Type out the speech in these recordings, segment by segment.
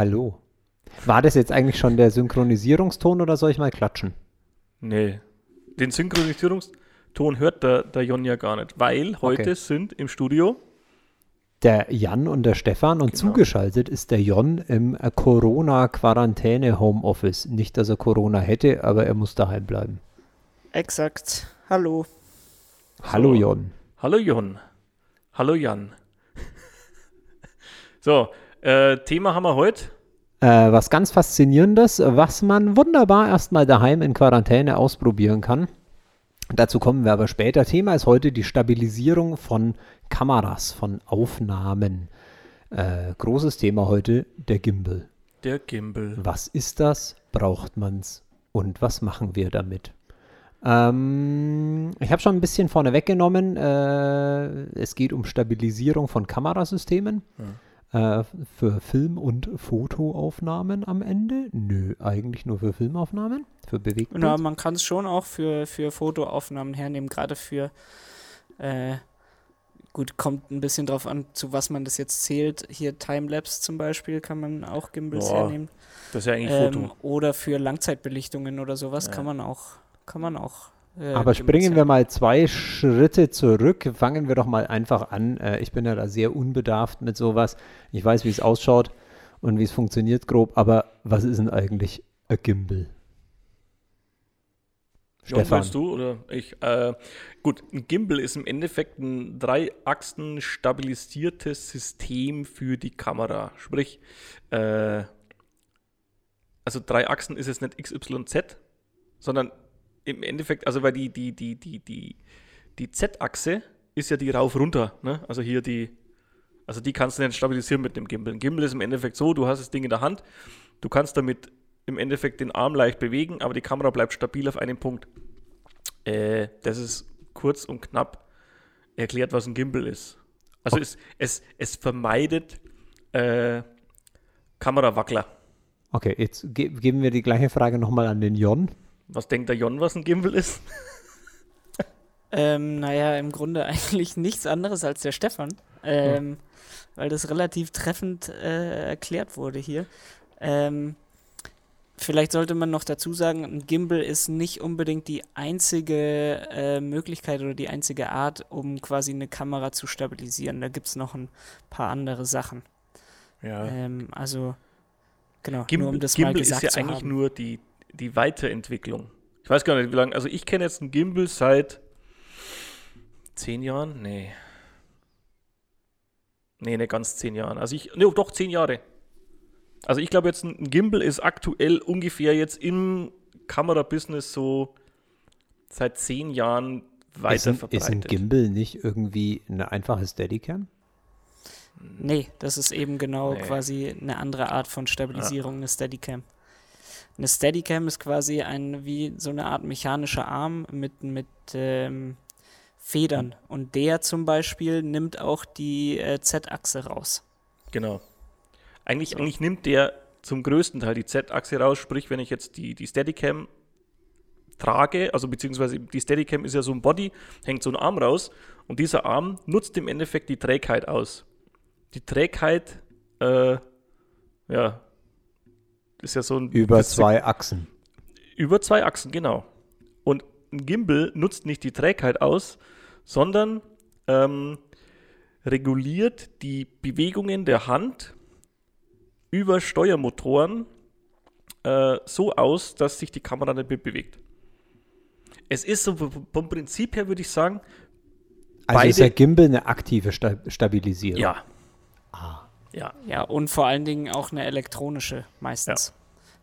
Hallo. War das jetzt eigentlich schon der Synchronisierungston oder soll ich mal klatschen? Nee. Den Synchronisierungston hört der, der Jon ja gar nicht, weil heute Okay. sind im Studio Der Jan und der Stefan und Genau. zugeschaltet ist der Jon im Corona-Quarantäne-Homeoffice. Nicht, dass er Corona hätte, aber er muss daheim bleiben. Exakt. Hallo. Hallo So. Jon. Hallo Jon. Hallo Jan. so, äh, Thema haben wir heute. Äh, was ganz Faszinierendes, was man wunderbar erstmal daheim in Quarantäne ausprobieren kann. Dazu kommen wir aber später. Thema ist heute die Stabilisierung von Kameras, von Aufnahmen. Äh, großes Thema heute, der Gimbal. Der Gimbal. Was ist das? Braucht man's? Und was machen wir damit? Ähm, ich habe schon ein bisschen vorne weggenommen. Äh, es geht um Stabilisierung von Kamerasystemen. Äh, für Film- und Fotoaufnahmen am Ende? Nö, eigentlich nur für Filmaufnahmen. Für Bewegtbild. Na, man kann es schon auch für, für Fotoaufnahmen hernehmen, gerade für, äh, gut, kommt ein bisschen drauf an, zu was man das jetzt zählt. Hier Timelapse zum Beispiel kann man auch Gimbals Boah, hernehmen. Das ist ja eigentlich Ähm, Foto. oder für Langzeitbelichtungen oder sowas Ja. kann man auch, kann man auch. Äh, Aber springen wir mal zwei Schritte zurück. Fangen wir doch mal einfach an. Äh, ich bin ja da sehr unbedarft mit sowas. Ich weiß, wie es ausschaut und wie es funktioniert grob. Aber was ist denn eigentlich ein Gimbal? Stefan. willst du oder ich? Äh, gut, ein Gimbal ist im Endeffekt ein drei Achsen stabilisiertes System für die Kamera. Sprich, äh, also drei Achsen ist jetzt nicht XYZ, sondern im Endeffekt, also weil die, die, die, die, die, die Z-Achse ist ja die rauf runter, ne? Also hier die, also die kannst du nicht stabilisieren mit dem Gimbal. Ein Gimbal ist im Endeffekt so, du hast das Ding in der Hand, du kannst damit im Endeffekt den Arm leicht bewegen, aber die Kamera bleibt stabil auf einem Punkt. Äh, das ist kurz und knapp erklärt, was ein Gimbal ist. Also es, es, es vermeidet äh, Kamerawackler. Okay, jetzt ge geben wir die gleiche Frage nochmal an den Jon. Was denkt der Jon, was ein Gimbal ist? Ähm, naja, im Grunde eigentlich nichts anderes als der Stefan, ähm, weil das relativ treffend äh, erklärt wurde hier. Ähm, vielleicht sollte man noch dazu sagen, ein Gimbal ist nicht unbedingt die einzige äh, Möglichkeit oder die einzige Art, um quasi eine Kamera zu stabilisieren. Da gibt es noch ein paar andere Sachen. Ja. Ähm, also, genau, Gimbal, nur um das mal Gimbal gesagt ist ja zu eigentlich haben. nur die, die Weiterentwicklung. Ich weiß gar nicht, wie lange. Also ich kenne jetzt einen Gimbal seit zehn Jahren? Nee. Nee, nicht ganz zehn Jahren. Also ich, nee, doch zehn Jahre. Also ich glaube jetzt, ein Gimbal ist aktuell ungefähr jetzt im Kamerabusiness so seit zehn Jahren weiter ist, ein, verbreitet. ist ein Gimbal nicht irgendwie eine einfache Steadicam? Nee, das ist eben genau Nee. quasi eine andere Art von Stabilisierung, eine Steadicam. Eine Steadicam ist quasi ein, wie so eine Art mechanischer Arm mit, mit ähm, Federn. Und der zum Beispiel nimmt auch die äh, Z-Achse raus. Genau. Eigentlich, eigentlich nimmt der zum größten Teil die Z-Achse raus, sprich, wenn ich jetzt die, die Steadicam trage, also beziehungsweise die Steadicam ist ja so ein Body, hängt so ein Arm raus und dieser Arm nutzt im Endeffekt die Trägheit aus. Die Trägheit, äh, ja, ist ja so ein Über zwei Achsen. über zwei Achsen, genau. Und ein Gimbal nutzt nicht die Trägheit aus, sondern ähm, reguliert die Bewegungen der Hand über Steuermotoren äh, so aus, dass sich die Kamera nicht mehr bewegt. Es ist so vom Prinzip her, würde ich sagen, Also ist der Gimbal eine aktive Sta Stabilisierung. ja. Ja, Ja, und vor allen Dingen auch eine elektronische meistens.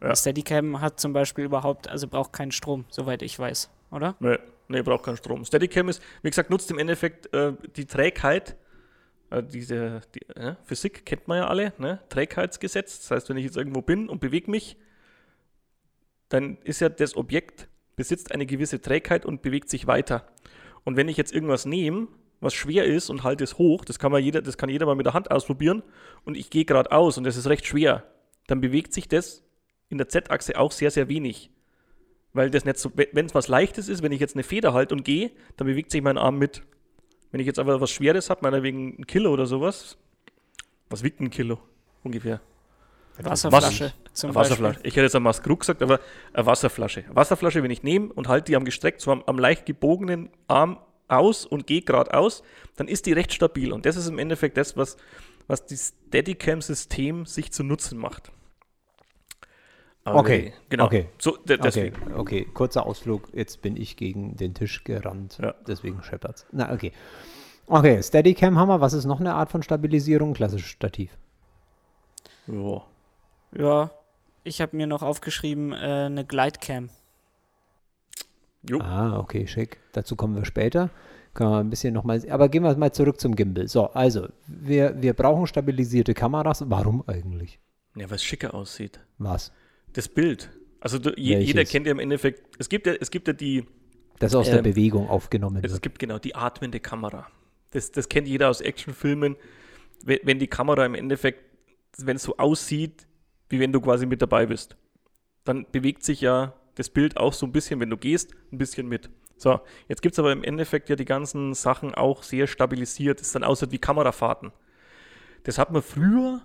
Ja. Eine Steadicam hat zum Beispiel überhaupt, also braucht keinen Strom, soweit ich weiß, oder? nee, nee, braucht keinen Strom. Steadicam ist, wie gesagt, nutzt im Endeffekt äh, die Trägheit äh, diese die, äh, Physik kennt man ja alle, ne? Trägheitsgesetz. Das heißt, wenn ich jetzt irgendwo bin und bewege mich, dann ist ja das Objekt besitzt eine gewisse Trägheit und bewegt sich weiter. Und wenn ich jetzt irgendwas nehme, was schwer ist und halte es hoch, das kann man jeder, das kann jeder mal mit der Hand ausprobieren und ich gehe geradeaus und das ist recht schwer, dann bewegt sich das in der Z-Achse auch sehr, sehr wenig. Weil das nicht so, wenn es was Leichtes ist, wenn ich jetzt eine Feder halte und gehe, dann bewegt sich mein Arm mit. Wenn ich jetzt aber was Schweres habe, meinetwegen ein Kilo oder sowas, was wiegt ein Kilo ungefähr? Wasserflasche zum Wasserflasche. Ich hätte jetzt ein Maskru gesagt, aber eine Wasserflasche. Eine Wasserflasche, wenn ich nehme und halte die am gestreckt, so am, am leicht gebogenen Arm aus und gehe geradeaus, dann ist die recht stabil. Und das ist im Endeffekt das, was, was das Steadicam-System sich zu Nutzen macht. Aber okay, genau. Okay. So, deswegen. Okay. okay, kurzer Ausflug. Jetzt bin ich gegen den Tisch gerannt. Ja. Deswegen scheppert's. Na, okay. Okay, Steadicam haben wir. Was ist noch eine Art von Stabilisierung? Klassisches Stativ. Ja. Ja, ich habe mir noch aufgeschrieben, äh, eine Glidecam. Jo. Ah, okay, schick. Dazu kommen wir später. Können wir ein bisschen nochmal. Aber gehen wir mal zurück zum Gimbal. So, also, wir, wir brauchen stabilisierte Kameras. Warum eigentlich? Ja, weil es schicker aussieht. Was? Das Bild. Also du, je, jeder kennt ja im Endeffekt, es gibt ja, es gibt ja die. Das aus ähm, der Bewegung aufgenommen wird. Es gibt genau die atmende Kamera. Das, das kennt jeder aus Actionfilmen. Wenn, wenn die Kamera im Endeffekt, wenn es so aussieht, wie wenn du quasi mit dabei bist, dann bewegt sich ja das Bild auch so ein bisschen, wenn du gehst, ein bisschen mit. So, jetzt gibt es aber im Endeffekt ja die ganzen Sachen auch sehr stabilisiert. Das ist dann aussieht wie Kamerafahrten. Das hat man früher,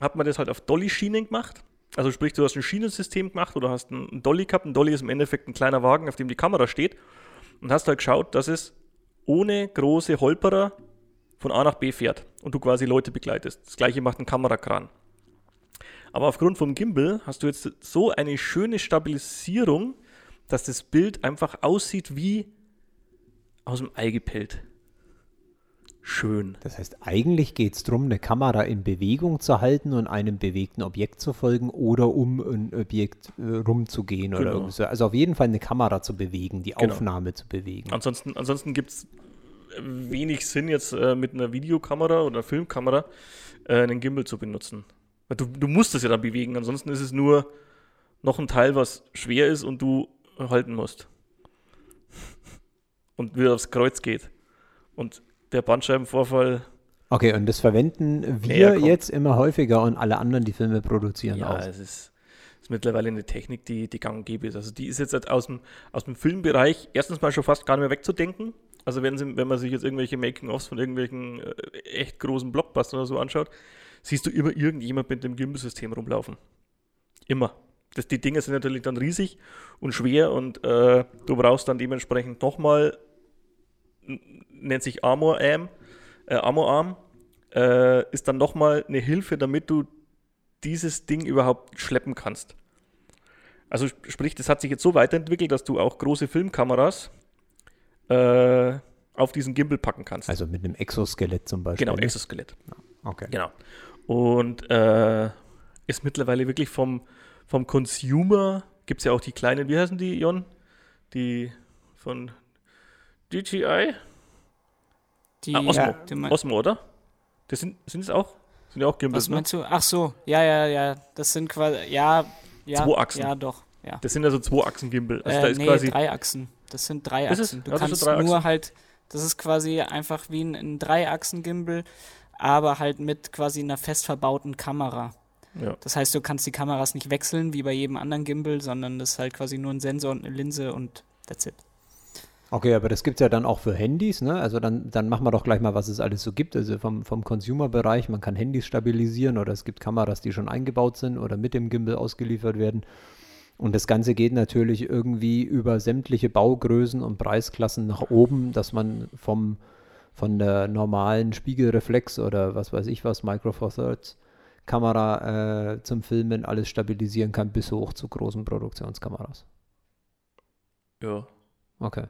hat man das halt auf Dolly-Schienen gemacht. Also sprich, du hast ein Schienensystem gemacht oder hast einen Dolly gehabt. Ein Dolly ist im Endeffekt ein kleiner Wagen, auf dem die Kamera steht. Und hast halt geschaut, dass es ohne große Holperer von A nach B fährt und du quasi Leute begleitest. Das gleiche macht ein Kamerakran. Aber aufgrund vom Gimbal hast du jetzt so eine schöne Stabilisierung, dass das Bild einfach aussieht wie aus dem Ei gepellt schön. Das heißt, eigentlich geht es darum, eine Kamera in Bewegung zu halten und einem bewegten Objekt zu folgen oder um ein Objekt äh, rumzugehen genau. oder irgendwie Also auf jeden Fall eine Kamera zu bewegen, die genau. Aufnahme zu bewegen. Ansonsten, ansonsten gibt es wenig Sinn, jetzt äh, mit einer Videokamera oder einer Filmkamera äh, einen Gimbal zu benutzen. Du, du musst es ja dann bewegen, ansonsten ist es nur noch ein Teil, was schwer ist und du halten musst. Und wieder aufs Kreuz geht. Und der Bandscheibenvorfall. Okay, und das verwenden wir jetzt immer häufiger und alle anderen, die Filme produzieren, ja, auch. Ja, es ist, ist, mittlerweile eine Technik, die, die gang und gäbe ist. Also die ist jetzt halt aus dem, aus dem Filmbereich erstens mal schon fast gar nicht mehr wegzudenken. Also wenn, sie, wenn man sich jetzt irgendwelche Making-ofs von irgendwelchen äh, echt großen Blockbustern oder so anschaut, siehst du immer irgendjemand mit dem Gimbal-System rumlaufen. Immer. Das, die Dinge sind natürlich dann riesig und schwer und äh, du brauchst dann dementsprechend nochmal nennt sich Armor Arm, äh, Armor Arm, äh, ist dann nochmal eine Hilfe, damit du dieses Ding überhaupt schleppen kannst. Also sprich, das hat sich jetzt so weiterentwickelt, dass du auch große Filmkameras äh, auf diesen Gimbal packen kannst. Also mit einem Exoskelett zum Beispiel. Genau, ne? Exoskelett. Okay. Genau. Und äh, ist mittlerweile wirklich vom, vom Consumer, gibt es ja auch die kleinen, wie heißen die, Jon? Die von DJI? Die, ah, Osmo. Ja, Osmo, oder? Das sind, sind es auch? Sind ja auch Gimbals, Was meinst ne? du? Ach so, ja, ja, ja. Das sind quasi, ja, ja. Zwei Achsen. Ja, doch. Ja. Das sind also zwei Achsen Gimbal. Also äh, da ist nee, quasi drei Achsen. Das sind drei Achsen. Ist, du ja, kannst nur Achsen. halt, das ist quasi einfach wie ein, ein Drei-Achsen-Gimbal, aber halt mit quasi einer fest verbauten Kamera. Ja. Das heißt, du kannst die Kameras nicht wechseln wie bei jedem anderen Gimbal, sondern das ist halt quasi nur ein Sensor und eine Linse und that's it. Okay, aber das gibt es ja dann auch für Handys, ne? Also dann, dann machen wir doch gleich mal, was es alles so gibt. Also vom, vom Consumer-Bereich, man kann Handys stabilisieren oder es gibt Kameras, die schon eingebaut sind oder mit dem Gimbal ausgeliefert werden. Und das Ganze geht natürlich irgendwie über sämtliche Baugrößen und Preisklassen nach oben, dass man vom, von der normalen Spiegelreflex oder was weiß ich was, Micro Four Thirds Kamera äh, zum Filmen alles stabilisieren kann, bis hoch zu großen Produktionskameras. Ja. Okay.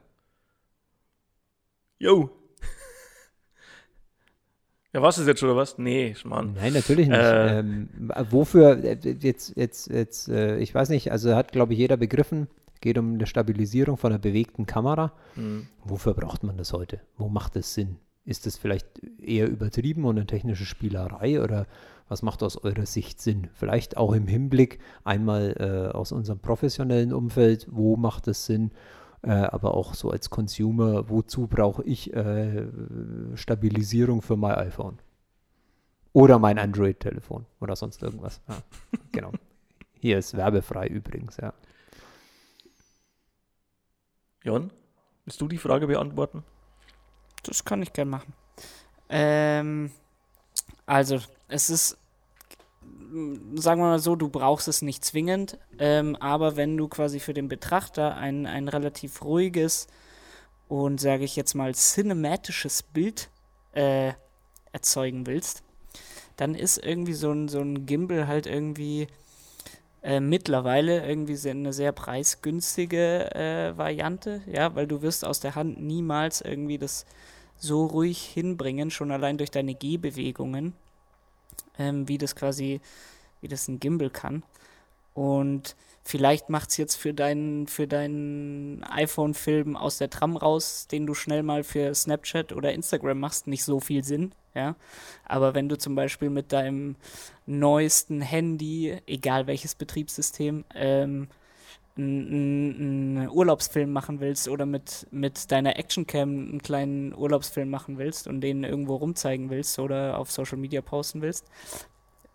Yo. Ja, was ist jetzt schon oder was? Nee, Schmarrn. Nein, natürlich nicht. Äh, ähm, wofür, äh, jetzt, jetzt, jetzt, äh, ich weiß nicht, also hat, glaube ich, jeder begriffen, geht um eine Stabilisierung von einer bewegten Kamera. Mhm. Wofür braucht man das heute? Wo macht es Sinn? Ist das vielleicht eher übertrieben und eine technische Spielerei oder was macht aus eurer Sicht Sinn? Vielleicht auch im Hinblick einmal äh, aus unserem professionellen Umfeld, wo macht es Sinn? Äh, aber auch so als Consumer, wozu brauche ich äh, Stabilisierung für mein iPhone? Oder mein Android-Telefon oder sonst irgendwas. Ja, genau. Hier ist werbefrei übrigens, ja. Jon, willst du die Frage beantworten? Das kann ich gern machen. Ähm, also, es ist, sagen wir mal so, du brauchst es nicht zwingend, ähm, aber wenn du quasi für den Betrachter ein, ein relativ ruhiges und, sage ich jetzt mal, cinematisches Bild äh, erzeugen willst, dann ist irgendwie so ein, so ein Gimbal halt irgendwie äh, mittlerweile irgendwie eine sehr preisgünstige äh, Variante, ja, weil du wirst aus der Hand niemals irgendwie das so ruhig hinbringen, schon allein durch deine Gehbewegungen, ähm, wie das quasi, wie das ein Gimbal kann. Und vielleicht macht es jetzt für deinen, für deinen iPhone-Film aus der Tram raus, den du schnell mal für Snapchat oder Instagram machst, nicht so viel Sinn, ja. Aber wenn du zum Beispiel mit deinem neuesten Handy, egal welches Betriebssystem, ähm, einen Urlaubsfilm machen willst oder mit, mit deiner Actioncam einen kleinen Urlaubsfilm machen willst und den irgendwo rumzeigen willst oder auf Social Media posten willst,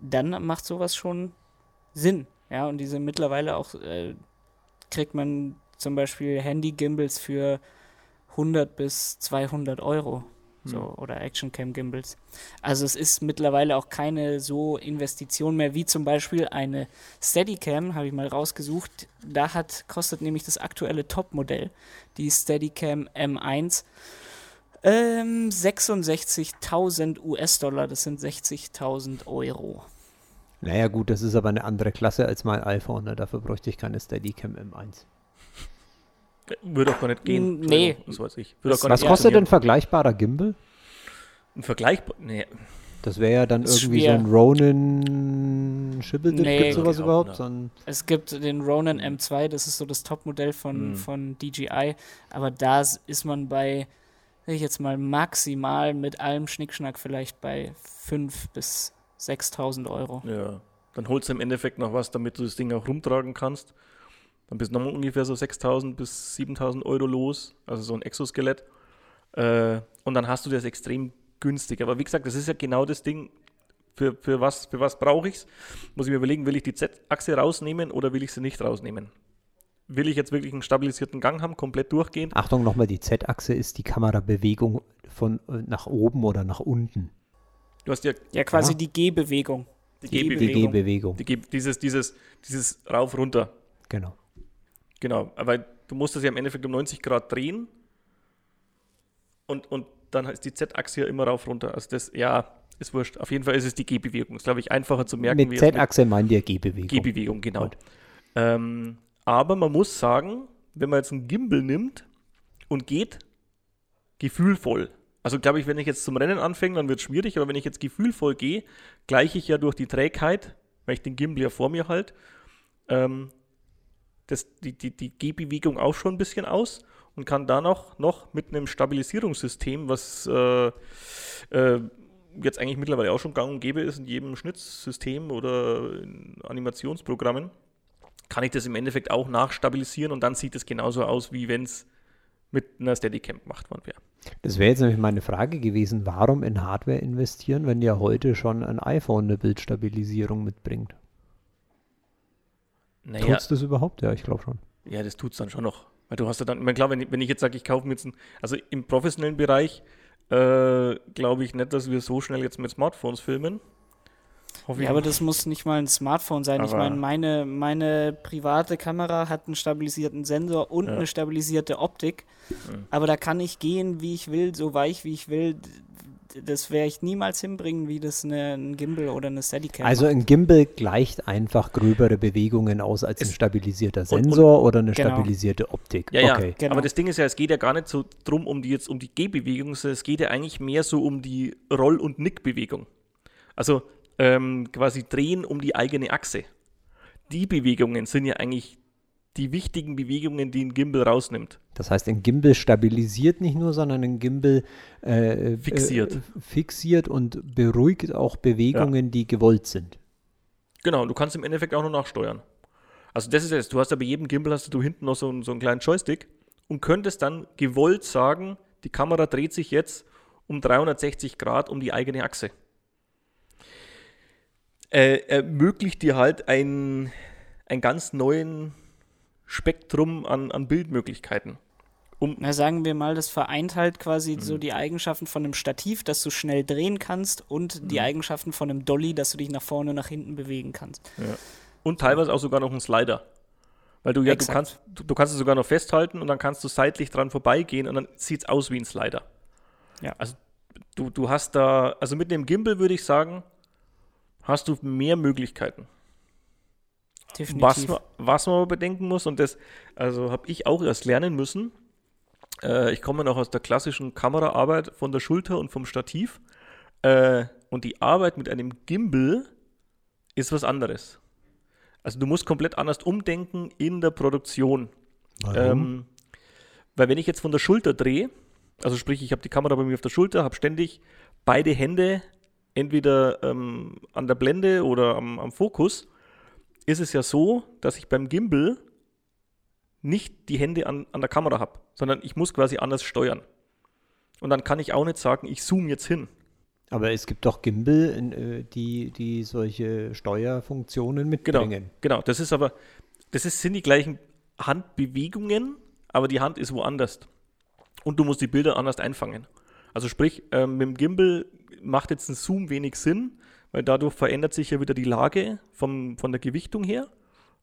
dann macht sowas schon Sinn. Ja, und diese mittlerweile auch äh, kriegt man zum Beispiel Handy-Gimbals für 100 bis 200 Euro so, hm. oder Action-Cam-Gimbals. Also es ist mittlerweile auch keine so Investition mehr, wie zum Beispiel eine Steadicam, habe ich mal rausgesucht. Da hat, kostet nämlich das aktuelle Top-Modell, die Steadicam M1, ähm, 66.000 US-Dollar, das sind 60.000 Euro. Naja gut, das ist aber eine andere Klasse als mein iPhone, ne? dafür bräuchte ich keine Steadicam M1. Würde auch gar nicht gehen. Nee. Was weiß ich. Was kostet denn vergleichbarer Gimbal? Ein vergleichbar. Nee. Das wäre ja dann irgendwie schwer. so ein Ronin Schibbeldip, nee, gibt sowas genau, überhaupt? So es gibt den Ronin M2, das ist so das Topmodell von, mhm. von DJI, aber da ist man bei, sag ich jetzt mal, maximal mit allem Schnickschnack vielleicht bei 5.000 bis 6.000 Euro. Ja, dann holst du im Endeffekt noch was, damit du das Ding auch rumtragen kannst. Dann bist du nochmal ungefähr so 6.000 bis 7.000 Euro los, also so ein Exoskelett. Äh, und dann hast du das extrem günstig. Aber wie gesagt, das ist ja genau das Ding, für, für was, für was brauche ich es? Muss ich mir überlegen, will ich die Z-Achse rausnehmen oder will ich sie nicht rausnehmen? Will ich jetzt wirklich einen stabilisierten Gang haben, komplett durchgehend? Achtung nochmal, die Z-Achse ist die Kamerabewegung von äh, nach oben oder nach unten. Du hast ja, ja quasi ja. die Gehbewegung. Die, Gehbewegung. Die Gehbewegung. Die dieses, dieses, dieses rauf, runter. Genau. Genau, weil du musst das ja im Endeffekt um 90 Grad drehen und, und dann ist die Z-Achse ja immer rauf runter. Also das, ja, ist wurscht. Auf jeden Fall ist es die Gehbewegung. Ist, glaube ich, einfacher zu merken. Mit Z-Achse meint ihr Gehbewegung. Gehbewegung, genau. Ähm, aber man muss sagen, wenn man jetzt einen Gimbal nimmt und geht, gefühlvoll. Also glaube ich, wenn ich jetzt zum Rennen anfange, dann wird es schwierig, aber wenn ich jetzt gefühlvoll gehe, gleiche ich ja durch die Trägheit, weil ich den Gimbal ja vor mir halt, ähm, die, die, die Gehbewegung auch schon ein bisschen aus und kann da noch, noch mit einem Stabilisierungssystem, was äh, äh, jetzt eigentlich mittlerweile auch schon gang und gäbe ist in jedem Schnittsystem oder in Animationsprogrammen, kann ich das im Endeffekt auch nachstabilisieren und dann sieht es genauso aus, wie wenn es mit einer Steadicam gemacht worden wäre. Das wäre jetzt nämlich meine Frage gewesen, warum in Hardware investieren, wenn ja heute schon ein iPhone eine Bildstabilisierung mitbringt? Naja, Tut's das überhaupt? Ja, ich glaube schon. Ja, das tut es dann schon noch. Weil du hast ja dann, ich meine, klar, wenn ich, wenn ich jetzt sage, ich kaufe mir jetzt ein, also im professionellen Bereich äh, glaube ich nicht, dass wir so schnell jetzt mit Smartphones filmen. Hoffe ja, aber das muss nicht mal ein Smartphone sein. Aber ich meine, meine, meine private Kamera hat einen stabilisierten Sensor und ja. eine stabilisierte Optik. Mhm. Aber da kann ich gehen, wie ich will, so weich, wie ich will das werde ich niemals hinbringen, wie das eine, ein Gimbal oder eine Steadicam Also ein Gimbal gleicht einfach gröbere Bewegungen aus als es ein stabilisierter Sensor und, und, oder eine genau. stabilisierte Optik. Ja, okay. ja genau. aber das Ding ist ja, es geht ja gar nicht so drum um die jetzt um die Gehbewegung, sondern es geht ja eigentlich mehr so um die Roll- und Nickbewegung. Also ähm, quasi drehen um die eigene Achse. Die Bewegungen sind ja eigentlich die wichtigen Bewegungen, die ein Gimbal rausnimmt. Das heißt, ein Gimbal stabilisiert nicht nur, sondern ein Gimbal äh, Fixiert. Äh, fixiert und beruhigt auch Bewegungen, die gewollt sind. Genau, du kannst im Endeffekt auch noch nachsteuern. Also das ist jetzt, du hast ja bei jedem Gimbal hast du hinten noch so, einen- so einen kleinen Joystick und könntest dann gewollt sagen, die Kamera dreht sich jetzt um 360 Grad um die eigene Achse. Äh, ermöglicht dir halt ein, ein ganz neuen Spektrum an, an Bildmöglichkeiten. Um, Na, sagen wir mal, das vereint halt quasi so die Eigenschaften von einem Stativ, dass du schnell drehen kannst und die Eigenschaften von einem Dolly, dass du dich nach vorne und nach hinten bewegen kannst. Und teilweise auch sogar noch einen Slider. Weil du ja, du kannst, du, du kannst es sogar noch festhalten und dann kannst du seitlich dran vorbeigehen und dann sieht es aus wie ein Slider. Ja. Also du, du hast da, also mit dem Gimbal würde ich sagen, hast du mehr Möglichkeiten. Definitiv. Was man, was man aber bedenken muss, und das, also habe ich auch erst lernen müssen. Äh, ich komme noch aus der klassischen Kameraarbeit von der Schulter und vom Stativ. Äh, und die Arbeit mit einem Gimbal ist was anderes. Also du musst komplett anders umdenken in der Produktion. Ähm, weil wenn ich jetzt von der Schulter drehe, also sprich, ich habe die Kamera bei mir auf der Schulter, habe ständig beide Hände entweder ähm, an der Blende oder am, am Fokus, ist es ja so, dass ich beim Gimbal nicht die Hände an, an der Kamera habe, sondern ich muss quasi anders steuern. Und dann kann ich auch nicht sagen, ich zoome jetzt hin. Aber es gibt doch Gimbal, äh, die, die solche Steuerfunktionen Genau, mitbringen. genau. Das ist aber, das ist, sind die gleichen Handbewegungen, aber die Hand ist woanders. Und du musst die Bilder anders einfangen. Also sprich, ähm, mit dem Gimbal macht jetzt ein Zoom wenig Sinn, weil dadurch verändert sich ja wieder die Lage vom, von der Gewichtung her,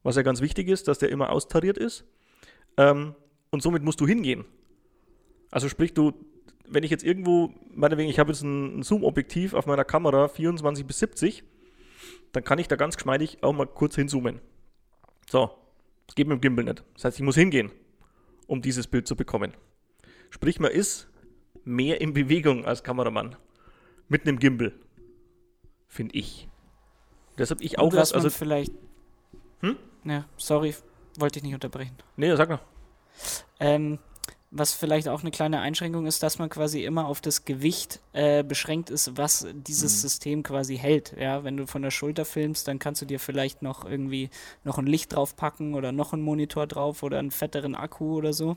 was ja ganz wichtig ist, dass der immer austariert ist. Ähm, und somit musst du hingehen. Also sprich, du, wenn ich jetzt irgendwo, meinetwegen, ich habe jetzt ein, ein Zoom-Objektiv auf meiner Kamera 24 bis 70, dann kann ich da ganz geschmeidig auch mal kurz hinzoomen. So, das geht mit dem Gimbal nicht. Das heißt, ich muss hingehen, um dieses Bild zu bekommen. Sprich, man ist mehr in Bewegung als Kameramann. Mit einem Gimbal. Finde ich. Deshalb ich auch was also, vielleicht. Hm? Ja, sorry, wollte ich nicht unterbrechen. nee, sag mal. Ähm, was vielleicht auch eine kleine Einschränkung ist, dass man quasi immer auf das Gewicht äh, beschränkt ist, was dieses Mhm. System quasi hält. Ja, wenn du von der Schulter filmst, dann kannst du dir vielleicht noch irgendwie noch ein Licht draufpacken oder noch einen Monitor drauf oder einen fetteren Akku oder so.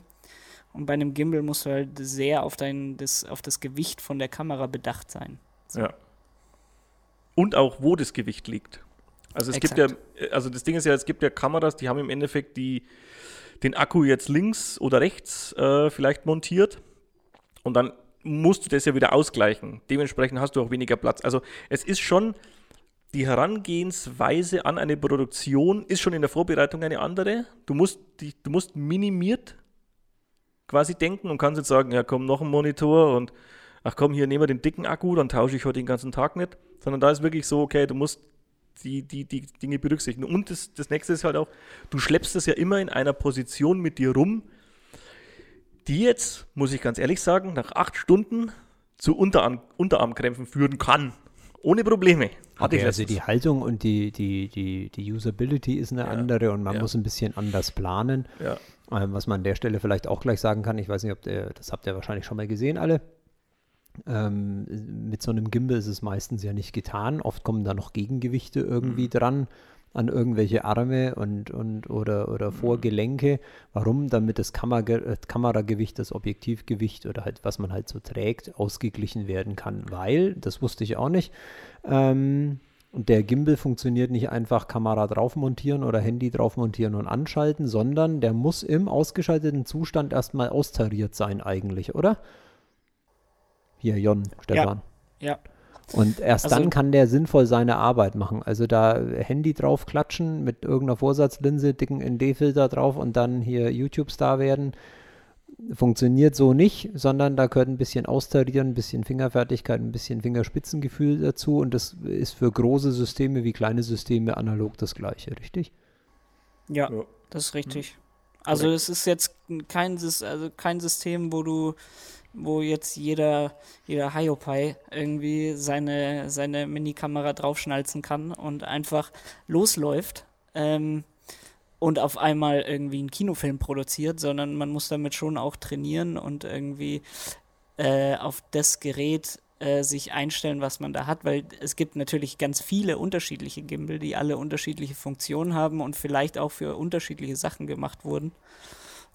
Und bei einem Gimbal musst du halt sehr auf dein, das, auf das Gewicht von der Kamera bedacht sein. Ja. Und auch, wo das Gewicht liegt. Also es gibt Exakt. ja, also das Ding ist ja, es gibt ja Kameras, die haben im Endeffekt die, den Akku jetzt links oder rechts äh, vielleicht montiert. Und dann musst du das ja wieder ausgleichen. Dementsprechend hast du auch weniger Platz. Also es ist schon, die Herangehensweise an eine Produktion ist schon in der Vorbereitung eine andere. Du musst, die, du musst minimiert quasi denken und kannst jetzt sagen, ja komm, noch ein Monitor und ach komm, hier nehmen wir den dicken Akku, dann tausche ich heute den ganzen Tag nicht. Sondern da ist wirklich so, okay, du musst die, die, die Dinge berücksichtigen. Und das, das nächste ist halt auch, du schleppst es ja immer in einer Position mit dir rum, die jetzt, muss ich ganz ehrlich sagen, nach acht Stunden zu Unterarm, Unterarmkrämpfen führen kann. Ohne Probleme. Hatte ich Okay, also letztens. die Haltung und die, die, die, die Usability ist eine Ja, andere und man ja. muss ein bisschen anders planen. ja. Ähm, was man an der Stelle vielleicht auch gleich sagen kann, ich weiß nicht, ob der, das habt ihr wahrscheinlich schon mal gesehen, alle. Ähm, mit so einem Gimbal ist es meistens ja nicht getan. Oft kommen da noch Gegengewichte irgendwie Mhm. dran an irgendwelche Arme und, und oder, oder Mhm. Vorgelenke. Warum? Damit das Kammerge äh, Kameragewicht, das Objektivgewicht oder halt, was man halt so trägt, ausgeglichen werden kann. Weil, das wusste ich auch nicht, ähm, und der Gimbal funktioniert nicht einfach Kamera drauf montieren oder Handy drauf montieren und anschalten, sondern der muss im ausgeschalteten Zustand erstmal austariert sein eigentlich, oder? Hier, Jon, Stefan. Ja. Und erst Also- dann kann der sinnvoll seine Arbeit machen. Also da Handy drauf klatschen mit irgendeiner Vorsatzlinse, dicken ND-Filter drauf und dann hier YouTube-Star werden, funktioniert so nicht, sondern da gehört ein bisschen Austarieren, ein bisschen Fingerfertigkeit, ein bisschen Fingerspitzengefühl dazu und das ist für große Systeme wie kleine Systeme analog das gleiche, richtig? Ja, Ja. das ist richtig. Also es ist jetzt kein, also kein System, wo du, wo jetzt jeder, jeder Hiopai irgendwie seine, seine Minikamera draufschnalzen kann und einfach losläuft. Ähm, und auf einmal irgendwie einen Kinofilm produziert, sondern man muss damit schon auch trainieren und irgendwie äh, auf das Gerät äh, sich einstellen, was man da hat, weil es gibt natürlich ganz viele unterschiedliche Gimbal, die alle unterschiedliche Funktionen haben und vielleicht auch für unterschiedliche Sachen gemacht wurden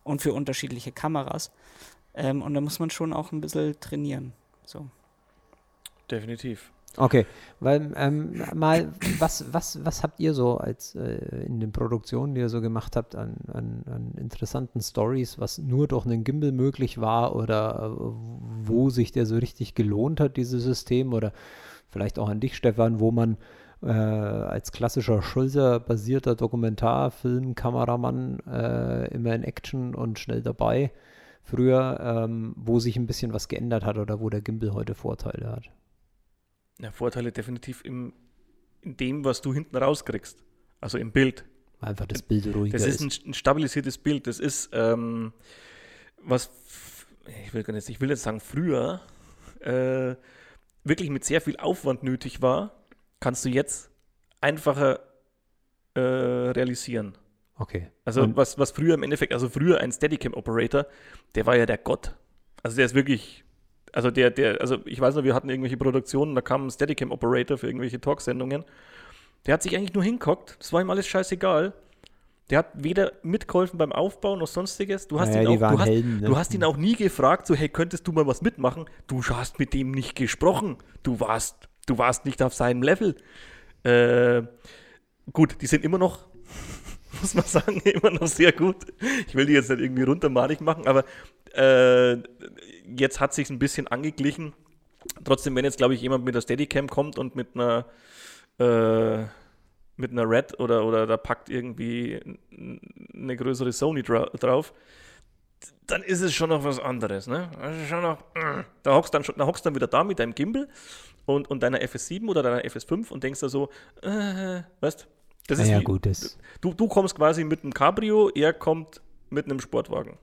und für unterschiedliche Kameras. Ähm, und da muss man schon auch ein bisschen trainieren. So. Definitiv. Okay, weil ähm, mal, was, was, was habt ihr so als äh, in den Produktionen, die ihr so gemacht habt, an, an, an interessanten Stories, was nur durch einen Gimbal möglich war oder äh, wo sich der so richtig gelohnt hat, dieses System oder vielleicht auch an dich, Stefan, wo man äh, als klassischer Schulter-basierter Dokumentarfilm-Kameramann äh, immer in Action und schnell dabei früher, ähm, wo sich ein bisschen was geändert hat oder wo der Gimbal heute Vorteile hat. Ja, Vorteile definitiv im, in dem, was du hinten rauskriegst. Also im Bild. Einfach das Bild ruhiger Das ist ein, ein stabilisiertes Bild. Das ist, ähm, was, ich will, nicht, ich will jetzt sagen, früher äh, wirklich mit sehr viel Aufwand nötig war, kannst du jetzt einfacher äh, realisieren. Okay. Also Und- was, was früher im Endeffekt, also früher ein Steadicam-Operator, der war ja der Gott. Also der ist wirklich, also der, der, also ich weiß noch, wir hatten irgendwelche Produktionen, da kam ein Steadicam-Operator für irgendwelche Talksendungen. Der hat sich eigentlich nur hingehockt, das war ihm alles scheißegal. Der hat weder mitgeholfen beim Aufbau noch sonstiges. Du hast, Naja, ihn, auch, du, hast, Helden, ne? du hast ihn auch nie gefragt, so, hey, könntest du mal was mitmachen? Du hast mit dem nicht gesprochen. Du warst, du warst nicht auf seinem Level. Äh, gut, die sind immer noch, muss man sagen, immer noch sehr gut. Ich will die jetzt nicht irgendwie runtermalig machen, aber äh, jetzt hat sich ein bisschen angeglichen. Trotzdem, wenn jetzt, glaube ich, jemand mit der Steadicam kommt und mit einer äh, mit einer Red oder, oder da packt irgendwie eine größere Sony dra drauf, dann ist es schon noch was anderes, ne? Schon noch, mm. da hockst dann da dann wieder da mit deinem Gimbal und, und deiner FS7 oder deiner FS5 und denkst da so, äh, weißt, das ist naja, wie, gut, das, Du, du kommst quasi mit einem Cabrio, er kommt mit einem Sportwagen.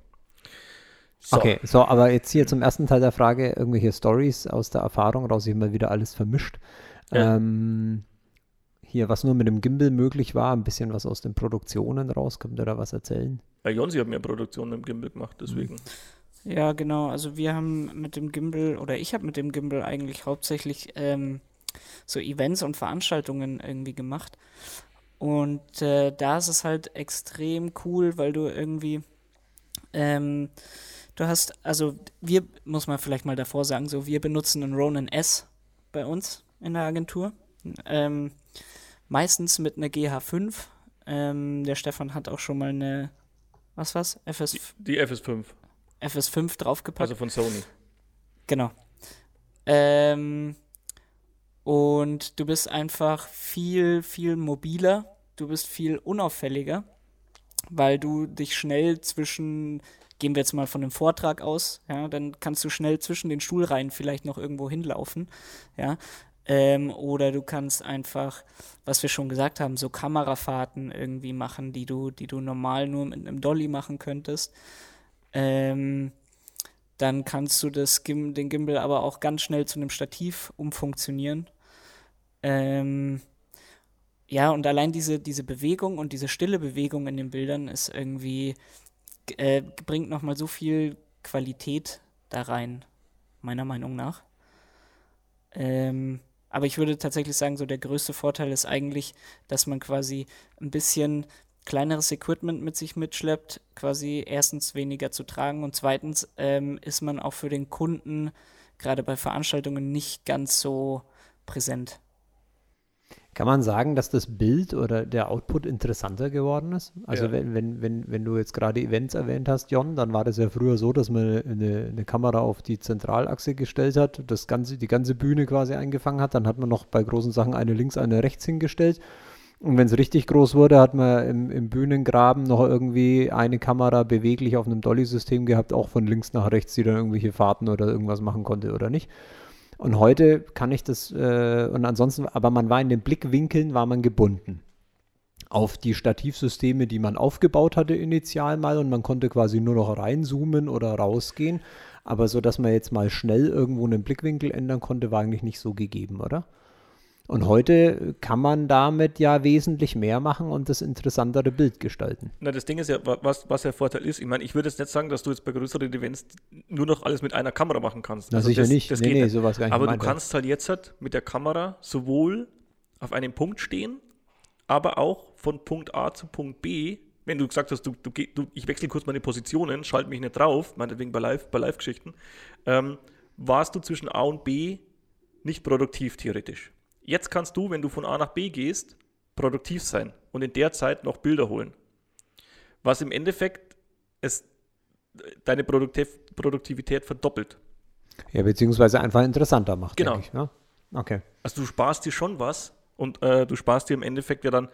So. Okay, so, aber jetzt hier zum ersten Teil der Frage, irgendwelche Stories aus der Erfahrung raus, ich habe mal wieder alles vermischt. Ja. Ähm, hier, was nur mit dem Gimbal möglich war, ein bisschen was aus den Produktionen raus, könnt ihr da was erzählen? Bei Jonsi hat mehr Produktionen im Gimbal gemacht, deswegen. Ja, genau. Also wir haben mit dem Gimbal, oder ich habe mit dem Gimbal eigentlich hauptsächlich ähm, so Events und Veranstaltungen irgendwie gemacht. Und äh, da ist es halt extrem cool, weil du irgendwie, ähm, du hast, also wir, muss man vielleicht mal davor sagen, so wir benutzen einen Ronin S bei uns in der Agentur. Ähm, meistens mit einer GH5. Ähm, der Stefan hat auch schon mal eine, was war's? FS, Die FS5, FS5 draufgepackt. also von Sony. Genau. Ähm, und du bist einfach viel, viel mobiler. Du bist viel unauffälliger, weil du dich schnell zwischen, gehen wir jetzt mal von dem Vortrag aus, ja, dann kannst du schnell zwischen den Stuhlreihen vielleicht noch irgendwo hinlaufen, ja. Ähm, oder du kannst einfach, was wir schon gesagt haben, so Kamerafahrten irgendwie machen, die du, die du normal nur mit einem Dolly machen könntest. Ähm, dann kannst du das Gim den Gimbal aber auch ganz schnell zu einem Stativ umfunktionieren. Ähm, ja, und allein diese, diese Bewegung und diese stille Bewegung in den Bildern ist irgendwie, äh, bringt nochmal so viel Qualität da rein, meiner Meinung nach. Ähm, aber ich würde tatsächlich sagen, so der größte Vorteil ist eigentlich, dass man quasi ein bisschen kleineres Equipment mit sich mitschleppt, quasi erstens weniger zu tragen und zweitens ähm, ist man auch für den Kunden gerade bei Veranstaltungen nicht ganz so präsent. Kann man sagen, dass das Bild oder der Output interessanter geworden ist? Also Ja. wenn, wenn, wenn, wenn du jetzt gerade Events erwähnt hast, Jon, dann war das ja früher so, dass man eine, eine Kamera auf die Zentralachse gestellt hat, das ganze, die ganze Bühne quasi eingefangen hat. Dann hat man noch bei großen Sachen eine links, eine rechts hingestellt. Und wenn es richtig groß wurde, hat man im, im Bühnengraben noch irgendwie eine Kamera beweglich auf einem Dolly-System gehabt, auch von links nach rechts, die dann irgendwelche Fahrten oder irgendwas machen konnte oder nicht. Und heute kann ich das, äh, und ansonsten, aber man war in den Blickwinkeln, war man gebunden auf die Stativsysteme, die man aufgebaut hatte initial mal und man konnte quasi nur noch reinzoomen oder rausgehen. Aber so, dass man jetzt mal schnell irgendwo einen Blickwinkel ändern konnte, war eigentlich nicht so gegeben, oder? Und heute kann man damit ja wesentlich mehr machen und das interessantere Bild gestalten. Na, das Ding ist ja, wa- was, was der Vorteil ist. Ich meine, ich würde jetzt nicht sagen, dass du jetzt bei größeren Events nur noch alles mit einer Kamera machen kannst. Na, Also sicher das, nicht. Das Nee, geht nee, nicht. sowas gar nicht Aber du kannst halt jetzt halt mit der Kamera sowohl auf einem Punkt stehen, aber auch von Punkt A zu Punkt B. Wenn du gesagt hast, du, du, du, ich wechsle kurz meine Positionen, schalte mich nicht drauf, meinetwegen bei Live, bei Live-Geschichten, ähm, warst du zwischen A und B nicht produktiv theoretisch. Jetzt kannst du, wenn du von A nach B gehst, produktiv sein und in der Zeit noch Bilder holen. Was im Endeffekt es deine Produktiv Produktivität verdoppelt. Ja, beziehungsweise einfach interessanter macht, Genau. ich. Ja? Okay. Also du sparst dir schon was und äh, du sparst dir im Endeffekt ja dann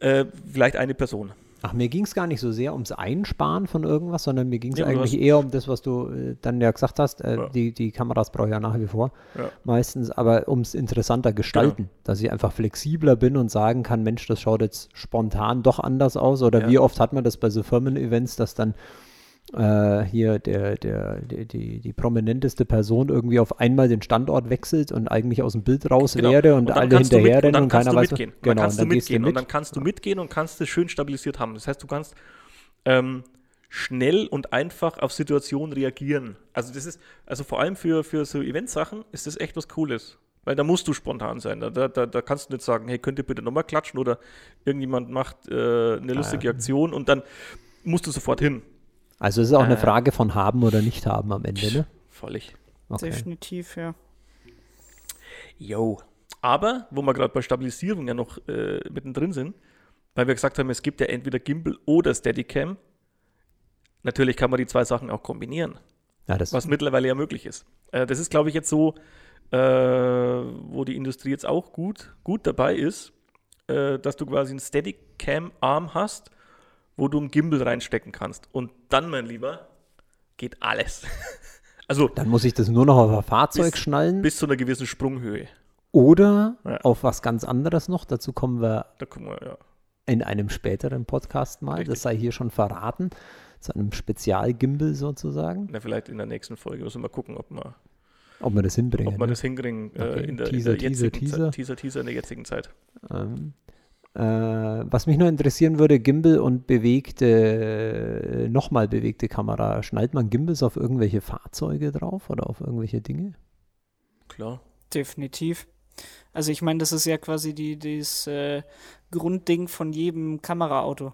äh, vielleicht eine Person. Ach, mir ging es gar nicht so sehr ums Einsparen von irgendwas, sondern mir ging es Ja, eigentlich eher um das, was du äh, dann ja gesagt hast. Äh, Ja. die, die Kameras brauche ich ja nach wie vor Ja. meistens, aber ums interessanter gestalten, Genau. dass ich einfach flexibler bin und sagen kann, Mensch, das schaut jetzt spontan doch anders aus. Oder wie oft hat man das bei so Firmen-Events, dass dann äh, hier der, der, der, die, die prominenteste Person irgendwie auf einmal den Standort wechselt und eigentlich aus dem Bild raus Genau. wäre und, dann alle hinterher rennen dann und kannst keiner du weiß, mitgehen. genau, dann kannst und du dann gehst du mitgehen mit. und dann kannst du mitgehen und kannst es schön stabilisiert haben. Das heißt, du kannst ähm, schnell und einfach auf Situationen reagieren. Also das ist, also vor allem für, für so Eventsachen ist das echt was Cooles. Weil da musst du spontan sein. Da, da, da kannst du nicht sagen, hey, könnt ihr bitte nochmal klatschen oder irgendjemand macht äh, eine lustige Aktion und dann musst du sofort hin. Also es ist auch eine Äh. Frage von haben oder nicht haben am Ende, ne? Völlig. Okay. Definitiv, ja. Yo. Aber, wo wir gerade bei Stabilisierung ja noch äh, mittendrin sind, weil wir gesagt haben, es gibt ja entweder Gimbal oder Steadicam. Natürlich kann man die zwei Sachen auch kombinieren, Ja, das was mittlerweile ja möglich ist. Äh, das ist, glaube ich, jetzt so, äh, wo die Industrie jetzt auch gut, gut dabei ist, äh, dass du quasi einen Steadicam-Arm hast, wo du einen Gimbal reinstecken kannst. Und dann, mein Lieber, geht alles. also dann muss ich das nur noch auf ein Fahrzeug Bis- schnallen bis zu einer gewissen Sprunghöhe. oder Ja. auf was ganz anderes noch. Dazu kommen wir Da gucken wir, ja. in einem späteren Podcast mal. Richtig. Das sei hier schon verraten. Zu einem Spezialgimbal sozusagen. Na, vielleicht in der nächsten Folge müssen wir gucken, ob wir, Ob wir das hinbringen. ob wir ne? das hinkriegen äh, Okay, in, der, Teaser, in der Teaser, jetzigen Teaser. Zeit. Teaser, Teaser in der jetzigen Zeit. Ähm, äh, was mich nur interessieren würde, Gimbal und bewegte, äh, nochmal bewegte Kamera. Schnallt man Gimbals auf irgendwelche Fahrzeuge drauf oder auf irgendwelche Dinge? Klar. Definitiv. Also ich meine, das ist ja quasi die, das äh, Grundding von jedem Kameraauto.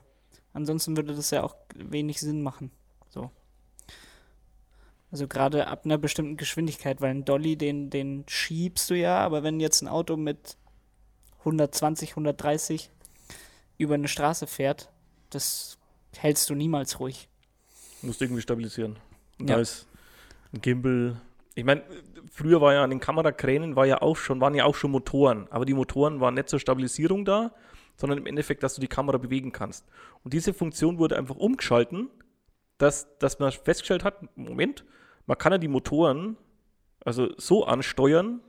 Ansonsten würde das ja auch wenig Sinn machen. So. Also gerade ab einer bestimmten Geschwindigkeit, weil ein Dolly, den, den schiebst du ja, aber wenn jetzt ein Auto mit 120, 130 über eine Straße fährt, das hältst du niemals ruhig. Musst du irgendwie stabilisieren. Ja. da ist ein Gimbal. Ich meine, früher war ja an den Kamerakränen war ja auch schon, waren ja auch schon Motoren, aber die Motoren waren nicht zur Stabilisierung da, sondern im Endeffekt, dass du die Kamera bewegen kannst. Und diese Funktion wurde einfach umgeschalten, dass, dass man festgestellt hat, Moment, man kann ja die Motoren also so ansteuern,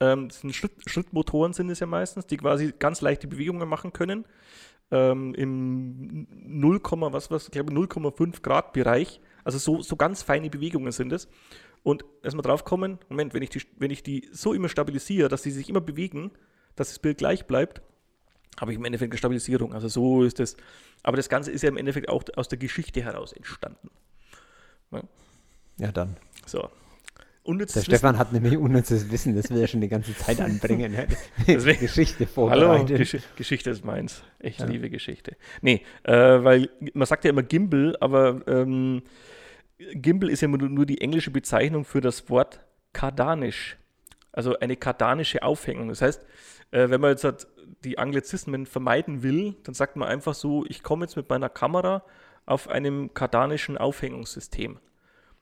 ähm, das sind Schritt, Schrittmotoren sind es ja meistens, die quasi ganz leichte Bewegungen machen können. Ähm, Im 0, was was, ich glaube 0,5 Grad Bereich. Also so, so ganz feine Bewegungen sind es. Und erstmal drauf kommen, Moment, wenn ich, die, wenn ich die so immer stabilisiere, dass sie sich immer bewegen, dass das Bild gleich bleibt, habe ich im Endeffekt eine Stabilisierung. Also so ist es. Aber das Ganze ist ja im Endeffekt auch aus der Geschichte heraus entstanden. Ja, dann. So. Unnützes Der Wissen. Stefan hat nämlich unnützes Wissen, das will er schon die ganze Zeit anbringen. Deswegen- Geschichte Hallo, vorbereitet. Gesch Geschichte ist meins. Ich Ja. liebe Geschichte. Nee, äh, weil man sagt ja immer Gimbal, aber ähm, Gimbal ist ja nur, nur die englische Bezeichnung für das Wort kardanisch. Also eine kardanische Aufhängung. Das heißt, äh, wenn man jetzt halt die Anglizismen vermeiden will, dann sagt man einfach so, ich komme jetzt mit meiner Kamera auf einem kardanischen Aufhängungssystem.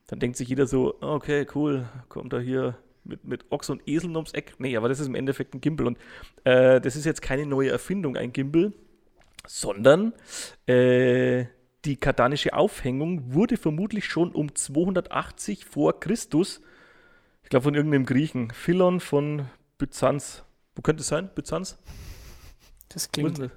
Dann denkt sich jeder so, okay, cool, kommt da hier mit, mit Ochs und Eseln ums Eck. Nee, aber das ist im Endeffekt ein Gimbal. Und äh, das ist jetzt keine neue Erfindung, ein Gimbal, sondern äh, die kardanische Aufhängung wurde vermutlich schon um 280 vor Christus, ich glaube von irgendeinem Griechen, Philon von Byzanz. Wo könnte es sein? Byzanz? Das klingt, das?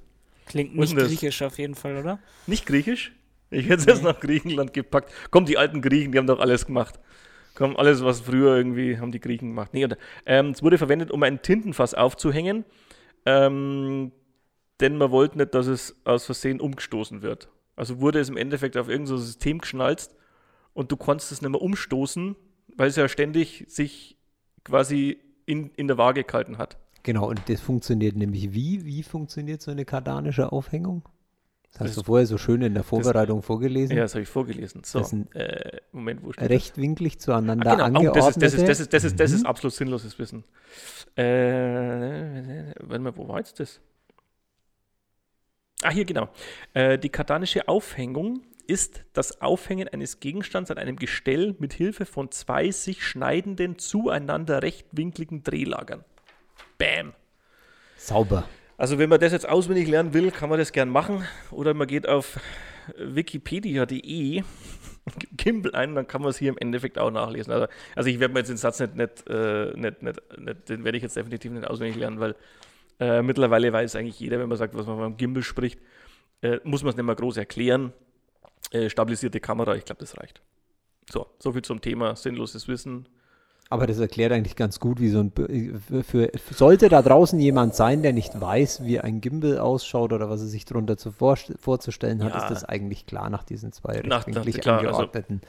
klingt nicht griechisch auf jeden Fall, oder? Nicht griechisch? Ich hätte es jetzt nach Griechenland gepackt. Komm, die alten Griechen, die haben doch alles gemacht. Komm, alles, was früher irgendwie haben die Griechen gemacht. Nee, oder, ähm, es wurde verwendet, um ein Tintenfass aufzuhängen, ähm, denn man wollte nicht, dass es aus Versehen umgestoßen wird. Also wurde es im Endeffekt auf irgendein so System geschnalzt und du konntest es nicht mehr umstoßen, weil es ja ständig sich quasi in, in der Waage gehalten hat. Genau, und das funktioniert nämlich wie? Wie funktioniert so eine kardanische Aufhängung? Das hast Das- du vorher so schön in der Vorbereitung vorgelesen. Ja, das habe ich vorgelesen. So, Das sind äh, Moment, wo steht das? Rechtwinklig zueinander Ah, genau. Oh, das, ist, das, ist, das, ist, das, ist, das Mhm. ist absolut sinnloses Wissen. Äh, warte mal, wo war jetzt das? Ah, hier genau. Äh, die kardanische Aufhängung ist das Aufhängen eines Gegenstands an einem Gestell mit Hilfe von zwei sich schneidenden, zueinander rechtwinkligen Drehlagern. Bam. Sauber. Also wenn man das jetzt auswendig lernen will, kann man das gern machen. Oder man geht auf wikipedia.de Gimbal ein, dann kann man es hier im Endeffekt auch nachlesen. Also, also ich werde mir jetzt den Satz nicht, nicht, äh, nicht, nicht, nicht den werde ich jetzt definitiv nicht auswendig lernen, weil äh, mittlerweile weiß eigentlich jeder, wenn man sagt, was man beim Gimbal spricht, äh, muss man es nicht mehr groß erklären. Äh, stabilisierte Kamera, ich glaube, das reicht. So, so viel zum Thema sinnloses Wissen. Aber das erklärt eigentlich ganz gut, wie so ein. Für, für, sollte da draußen jemand sein, der nicht weiß, wie ein Gimbal ausschaut oder was er sich darunter zu vor, vorzustellen hat, Ja. ist das eigentlich klar nach diesen zwei Nach- nach- rechtwinklig also- angeordneten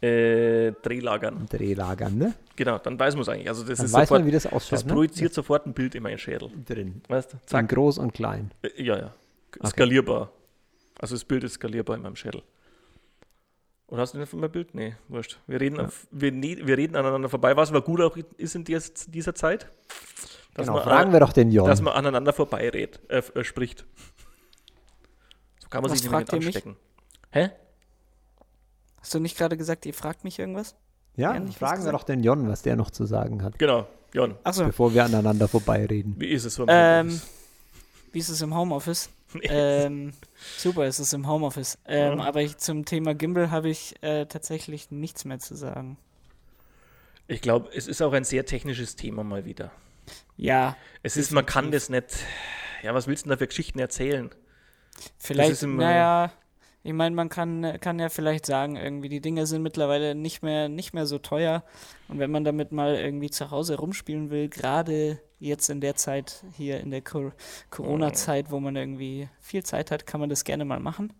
Äh, Drehlagern. Drehlagern, ne? Genau, dann weiß man es eigentlich. Also das Dann ist weiß sofort, man, wie das ausschaut. das ne? projiziert sofort ein Bild in meinen Schädel. drin. Weißt du? In Zack. groß und klein. Äh, Ja, ja. Skalierbar. Also das Bild ist skalierbar in meinem Schädel. Oder hast du denn von meinem Bild? Nee, wurscht. Wir reden, auf, wir, wir reden aneinander vorbei, was aber gut auch ist in dies, dieser Zeit. Dass Genau, man, fragen an- wir doch den Jon. dass man aneinander vorbei red, äh, äh, spricht. So kann man Was sich nicht anstecken. Hä? Hast du nicht gerade gesagt, ihr fragt mich irgendwas? ja, was fragen wir doch den Jon, was der noch zu sagen hat, Genau, Jon. Achso, bevor wir aneinander vorbeireden. Wie ist es so? im ähm, Homeoffice? wie ist es im Homeoffice? Ähm, super, es ist im Homeoffice. Ähm, Ja. Aber ich, zum Thema Gimbal habe ich äh, tatsächlich nichts mehr zu sagen. Ich glaube, es ist auch ein sehr technisches Thema mal wieder. Ja, Es ist, man kann das nicht. Ja, was willst du denn da für Geschichten erzählen? vielleicht, naja, ich meine, man kann, kann ja vielleicht sagen, irgendwie, die Dinge sind mittlerweile nicht mehr, nicht mehr so teuer. Und wenn man damit mal irgendwie zu Hause rumspielen will, gerade jetzt in der Zeit hier in der Co Corona-Zeit, wo man irgendwie viel Zeit hat, kann man das gerne mal machen.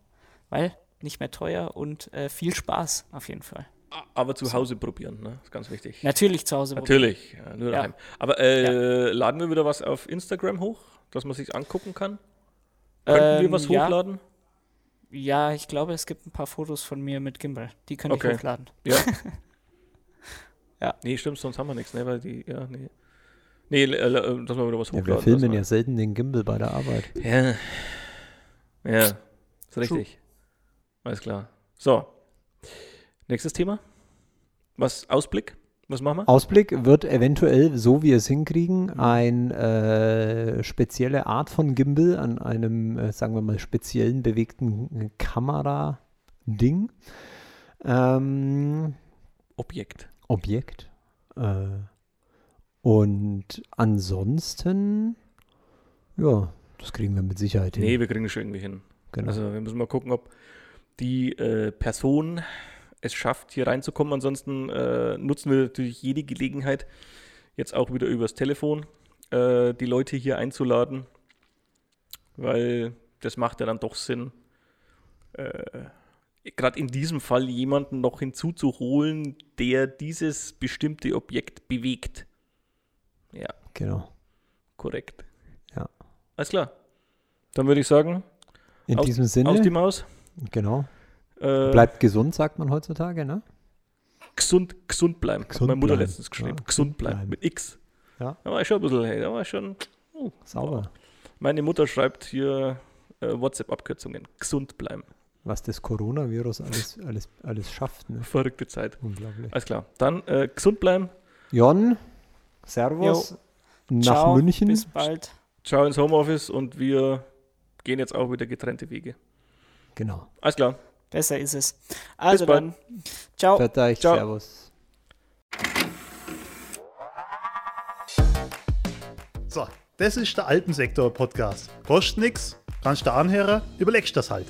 Weil nicht mehr teuer und äh, viel Spaß auf jeden Fall. Aber zu Hause probieren, ne? Ist ganz wichtig. Natürlich zu Hause. probieren. Natürlich, ja, nur Ja. daheim. Aber äh, laden wir wieder was auf Instagram hoch, dass man sich angucken kann? Könnten wir Ähm, was ja. hochladen? Ja, ich glaube, es gibt ein paar Fotos von mir mit Gimbal. Die könnte Okay. ich hochladen. Ja. Ja. Nee, stimmt, sonst haben wir nichts, ne? Weil die, ja, nee. Nee, äh, dass wir wieder was Ja, hochladen. wir filmen ja selten den Gimbal bei der Arbeit. Ja. Ja, ist richtig. Alles klar. So. Nächstes Thema. Was? Ausblick? Was machen wir? Ausblick wird eventuell, so wie wir es hinkriegen, eine spezielle Art von Gimbal an einem, äh, sagen wir mal, speziellen bewegten Kamera-Ding. Ähm, Objekt. Objekt. Äh, und ansonsten, ja, das kriegen wir mit Sicherheit hin. Nee, wir kriegen das schon irgendwie hin. genau. Also wir müssen mal gucken, ob die äh, Person es schafft, hier reinzukommen. Ansonsten äh, nutzen wir natürlich jede Gelegenheit, jetzt auch wieder übers Telefon, äh, die Leute hier einzuladen, weil das macht ja dann doch Sinn, äh, gerade in diesem Fall jemanden noch hinzuzuholen, der dieses bestimmte Objekt bewegt. Ja, genau. korrekt. Ja. Alles klar. Dann würde ich sagen, In aus- diesem Sinne, aus die Maus. genau. Äh, Bleibt gesund, sagt man heutzutage, ne? gesund, gesund bleiben. Gesund Meine Mutter bleiben. letztens geschrieben. Ja, gesund bleiben. bleiben. Mit X. Ja. Da war ich schon ein bisschen, hey, da war ich schon. Sauber. Meine Mutter schreibt hier äh, WhatsApp-Abkürzungen. Gesund bleiben. Was das Coronavirus alles, alles, alles schafft, ne? Verrückte Zeit. Unglaublich. Alles klar. Dann äh, gesund bleiben. Jon, Servus nach Ciao, München. Bis bald. Ciao ins Homeoffice und wir gehen jetzt auch wieder getrennte Wege. Genau. Alles klar. Besser ist es. Also dann. Ciao. Für euch, Ciao. Servus. So, das ist der Alpensektor-Podcast. Kostet nix, kannst du anhören, überlegst das halt.